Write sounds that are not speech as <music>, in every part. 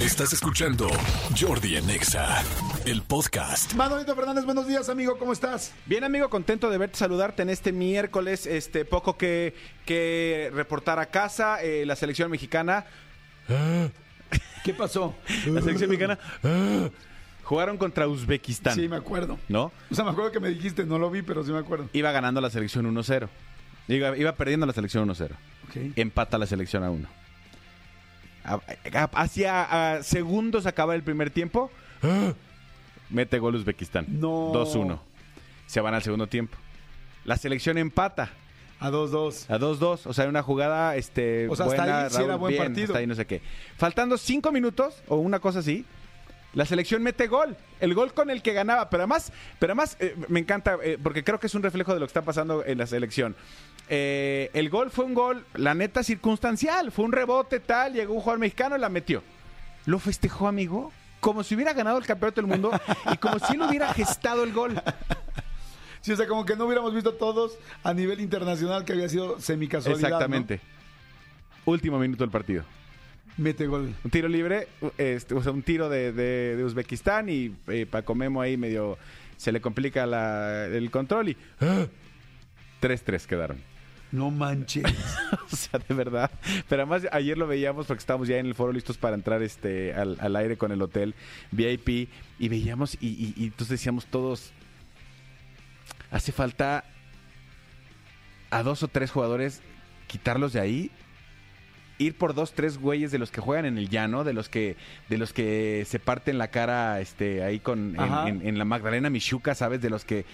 Estás escuchando Jordi en Exa, el podcast. Manolito Fernández, buenos días, amigo, ¿cómo estás? Bien, amigo, contento de verte, saludarte en este miércoles, este poco que, que reportar a casa, eh, la selección mexicana, ¿Qué pasó? la selección mexicana jugaron contra Uzbekistán, Sí, me acuerdo. ¿no? O sea, me acuerdo que me dijiste, no lo vi, pero sí me acuerdo. Iba ganando la selección 1-0. Iba, iba perdiendo la selección 1-0. Ok. Empata la selección a 1. Hacia segundos acaba el primer tiempo. <gasps> Mete gol Uzbekistán. No. 2-1. Se van al segundo tiempo. La selección empata. A 2-2. A 2-2, o sea, una jugada este, O sea, hasta buena, ahí sí era Raúl, buen bien, partido. hasta ahí no sé qué. Faltando cinco minutos, o una cosa así, la selección mete gol. El gol con el que ganaba. Pero además, pero además eh, me encanta, eh, porque creo que es un reflejo de lo que está pasando en la selección. Eh, el gol fue un gol, la neta, circunstancial. Fue un rebote tal, llegó un jugador mexicano y la metió. Lo festejó, amigo, como si hubiera ganado el campeonato del mundo y como si él hubiera gestado el gol. Sí, o sea, como que no hubiéramos visto todos a nivel internacional que había sido semicasualidad. Exactamente. Último minuto del partido. Mete gol. Un tiro libre, este, o sea, un tiro de, de- de Uzbekistán y eh, Paco Memo ahí medio se le complica la- el control y ¡ah! 3-3 quedaron. No manches. <laughs> O sea, de verdad. Pero además ayer lo veíamos porque estábamos ya en el foro listos para entrar este al, al aire con el hotel VIP y veíamos y, y- y entonces decíamos todos, hace falta a dos o tres jugadores quitarlos de ahí ir por dos, tres güeyes de los que juegan en el llano, de los que, de los que se parten la cara este, ahí con en, Ajá. en- en la Magdalena Michuca, ¿sabes? De los que.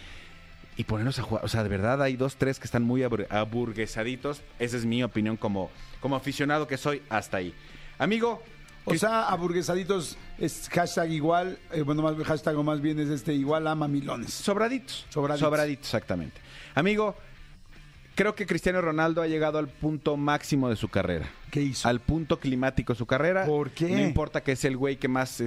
Y ponernos a jugar. O sea, de verdad hay dos, tres que están muy abur- aburguesaditos. Esa es mi opinión como, como aficionado que soy hasta ahí. Amigo. O sea, aburguesaditos es hashtag igual, eh, bueno, más hashtag o más bien es este igual a mamilones. Sobraditos. Sobraditos. Sobraditos, exactamente. Amigo, creo que Cristiano Ronaldo ha llegado al punto máximo de su carrera. ¿Qué hizo? Al punto climático de su carrera. ¿Por qué? No importa que es el güey que más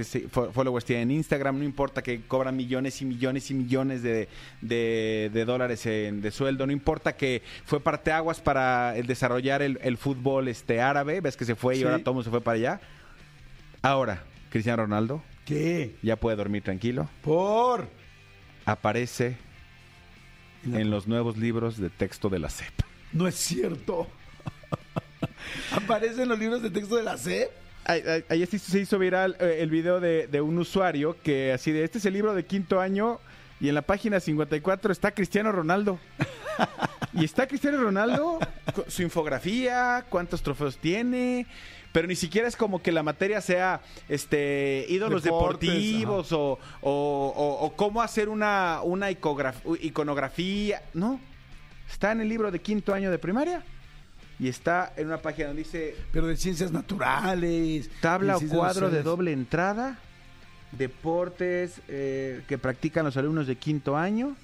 followers tiene en Instagram, no importa que cobra millones y millones y millones de, de- de dólares en- de sueldo, no importa que fue parteaguas para el desarrollar el, el fútbol este árabe, ves que se fue y Sí. ahora todo se fue para allá. Ahora, Cristiano Ronaldo ¿Qué? ya puede dormir tranquilo. Por. Aparece En los nuevos libros de texto de la CEP. No es cierto. <laughs> Aparece en los libros de texto de la Ayer sí se hizo viral eh, el video de, de un usuario que así de, este es el libro de quinto año y en la página 54 está Cristiano Ronaldo. <laughs> y está Cristiano Ronaldo, su infografía, cuántos trofeos tiene, pero ni siquiera es como que la materia sea este ídolos Deportes, deportivos o, o- o- o cómo hacer una, una iconografía. No, está en el libro de quinto año de primaria y está en una página donde dice Pero de ciencias naturales. Tabla o cuadro de doble entrada. Deportes eh, que practican los alumnos de quinto año.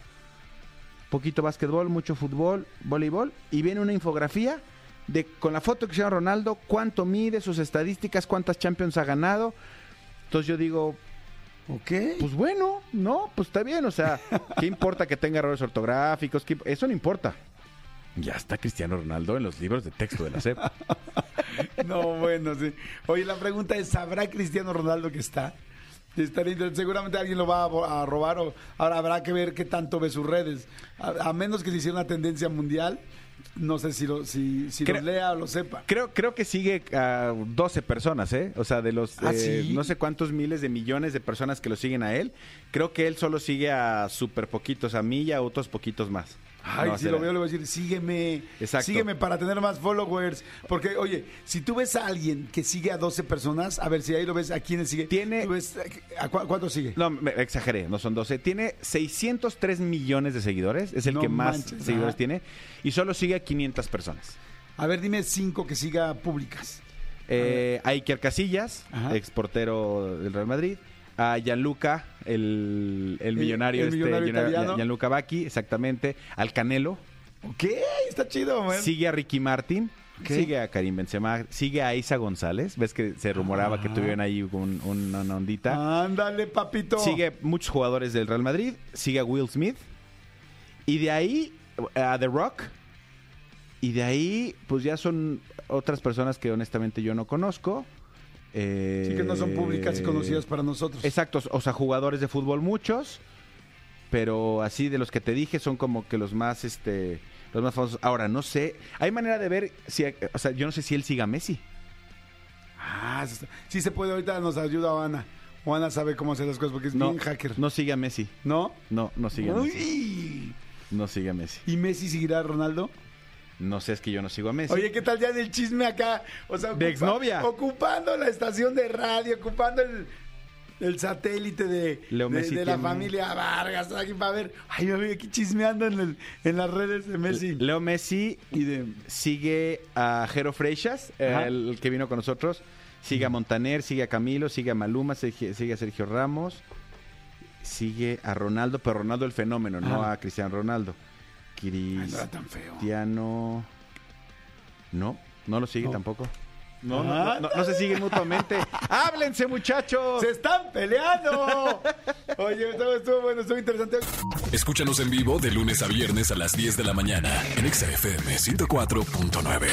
Poquito básquetbol, mucho fútbol, voleibol. Y viene una infografía de con la foto que Cristiano Ronaldo, cuánto mide, sus estadísticas, cuántas Champions ha ganado. Entonces yo digo, ¿Ok? pues bueno, no, pues está bien. O sea, <laughs> ¿qué importa que tenga errores ortográficos? ¿Qué- Eso no importa. Ya está Cristiano Ronaldo en los libros de texto de la SEP. <laughs> No, bueno, sí. Oye, la pregunta es, ¿sabrá Cristiano Ronaldo que está? Seguramente alguien lo va a, robar o ahora habrá que ver qué tanto ve sus redes. A, a menos que se hiciera una tendencia mundial, no sé si lo, si, si Creo- lo lea o lo sepa. Creo, creo que sigue a 12 personas, ¿eh? O sea, de los ¿Ah, eh, sí? no sé cuántos miles de millones de personas que lo siguen a él, creo que él solo sigue a súper poquitos, a mí y a otros poquitos más. Ay, No, si lo veo, le voy a decir, sígueme. Exacto. Sígueme para tener más followers. Porque, oye, si tú ves a alguien que sigue a 12 personas, a ver si ahí lo ves, ¿a quiénes sigue? Tiene- ¿Tú ves, ¿A cu- cuántos sigue? No, me exageré, no son 12. Tiene 603 millones de seguidores, es el No que más manches, seguidores ajá. tiene, y solo sigue a 500 personas. A ver, dime cinco que siga públicas. Eh, Iker Casillas, Ajá. exportero del Real Madrid. A Gianluca, el, el millonario, el este, millonario Gian- italiano. Gianluca Bacchi, exactamente. Al Canelo. Ok, está chido, man. Sigue a Ricky Martin. Sigue a Karim Benzema. Sigue a Isa González. Ves que se rumoraba que Ah. tuvieron ahí un- un- una ondita. Ándale, papito. Sigue muchos jugadores del Real Madrid. Sigue a Will Smith. Y de ahí a The Rock. Y de ahí, pues ya son otras personas que honestamente yo no conozco. Eh, Sí, que no son públicas y conocidas para nosotros. Exacto, o sea, jugadores de fútbol muchos, pero así de los que te dije son como que los más, este, los más famosos. Ahora, no sé, hay manera de ver si, o sea, yo no sé si él siga a Messi. Ah, sí se puede, ahorita nos ayuda Ana. Ana sabe cómo hacer las cosas porque es No, bien hacker. no sigue a Messi. ¿No? No, no sigue a Messi. Uy. No sigue a Messi. ¿Y Messi seguirá a Ronaldo? No sé, es que yo no sigo a Messi. Oye, ¿qué tal ya del chisme acá? O sea, De exnovia. Ocupando la estación de radio, ocupando el, el satélite de, Leo de- Messi de la tiene- familia Vargas. Aquí para ver. Ay, me voy aquí chismeando en, el- en las redes de Messi. Leo Messi Y de. sigue a Jero Freixas, el, el que vino con nosotros. Sigue a Montaner, sigue a Camilo, sigue a Maluma, sigue, a Sergio Ramos. Sigue a Ronaldo, pero Ronaldo el fenómeno, no a Cristiano Ronaldo. Ay, no era tan feo. Cristiano. No, no lo sigue No. tampoco. No, no, Ah. no, no, no se siguen mutuamente. <laughs> ¡Háblense, muchachos! ¡Se están peleando! Oye, estuvo, estuvo bueno, estuvo interesante. Escúchanos en vivo de lunes a viernes a las 10 de la mañana en Exa FM 104.9.